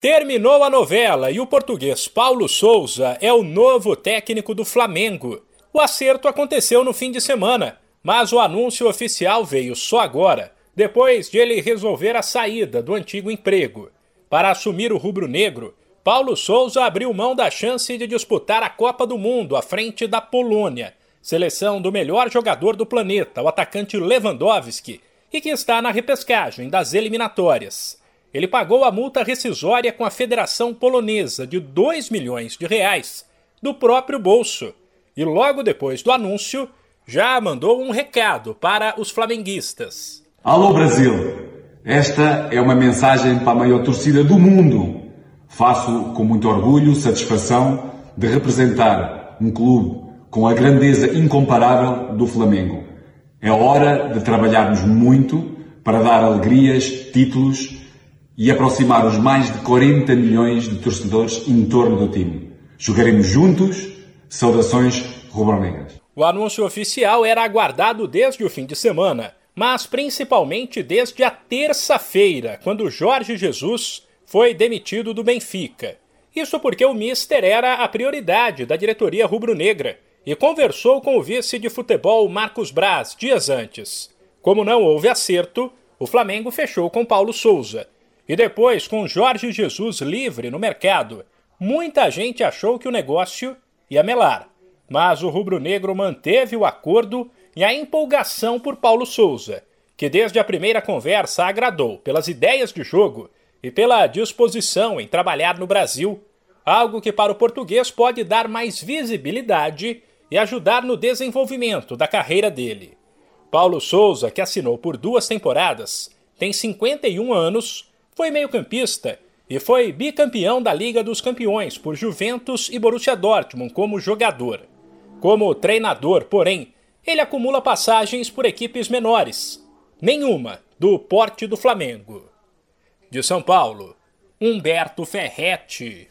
Terminou a novela e o português Paulo Souza é o novo técnico do Flamengo. O acerto aconteceu no fim de semana, mas o anúncio oficial veio só agora, depois de ele resolver a saída do antigo emprego. Para assumir o rubro-negro, Paulo Souza abriu mão da chance de disputar a Copa do Mundo à frente da Polônia, seleção do melhor jogador do planeta, o atacante Lewandowski, e que está na repescagem das eliminatórias ele pagou a multa rescisória com a Federação Polonesa de 2 milhões de reais do próprio bolso e logo depois do anúncio já mandou um recado para os flamenguistas. Alô Brasil, esta é uma mensagem para a maior torcida do mundo. Faço com muito orgulho, satisfação de representar um clube com a grandeza incomparável do Flamengo. É hora de trabalharmos muito para dar alegrias, títulos e aproximar os mais de 40 milhões de torcedores em torno do time. Jogaremos juntos. Saudações rubro-negras. O anúncio oficial era aguardado desde o fim de semana, mas principalmente desde a terça-feira, quando Jorge Jesus foi demitido do Benfica. Isso porque o Mister era a prioridade da diretoria rubro-negra e conversou com o vice de futebol Marcos Braz dias antes. Como não houve acerto, o Flamengo fechou com Paulo Souza e depois, com Jorge Jesus livre no mercado, muita gente achou que o negócio ia melar. Mas o rubro-negro manteve o acordo e a empolgação por Paulo Souza, que desde a primeira conversa agradou pelas ideias de jogo e pela disposição em trabalhar no Brasil, algo que para o português pode dar mais visibilidade e ajudar no desenvolvimento da carreira dele. Paulo Souza, que assinou por duas temporadas, tem 51 anos foi meio-campista e foi bicampeão da Liga dos Campeões por Juventus e Borussia Dortmund como jogador. Como treinador, porém, ele acumula passagens por equipes menores, nenhuma do porte do Flamengo. De São Paulo, Humberto Ferretti.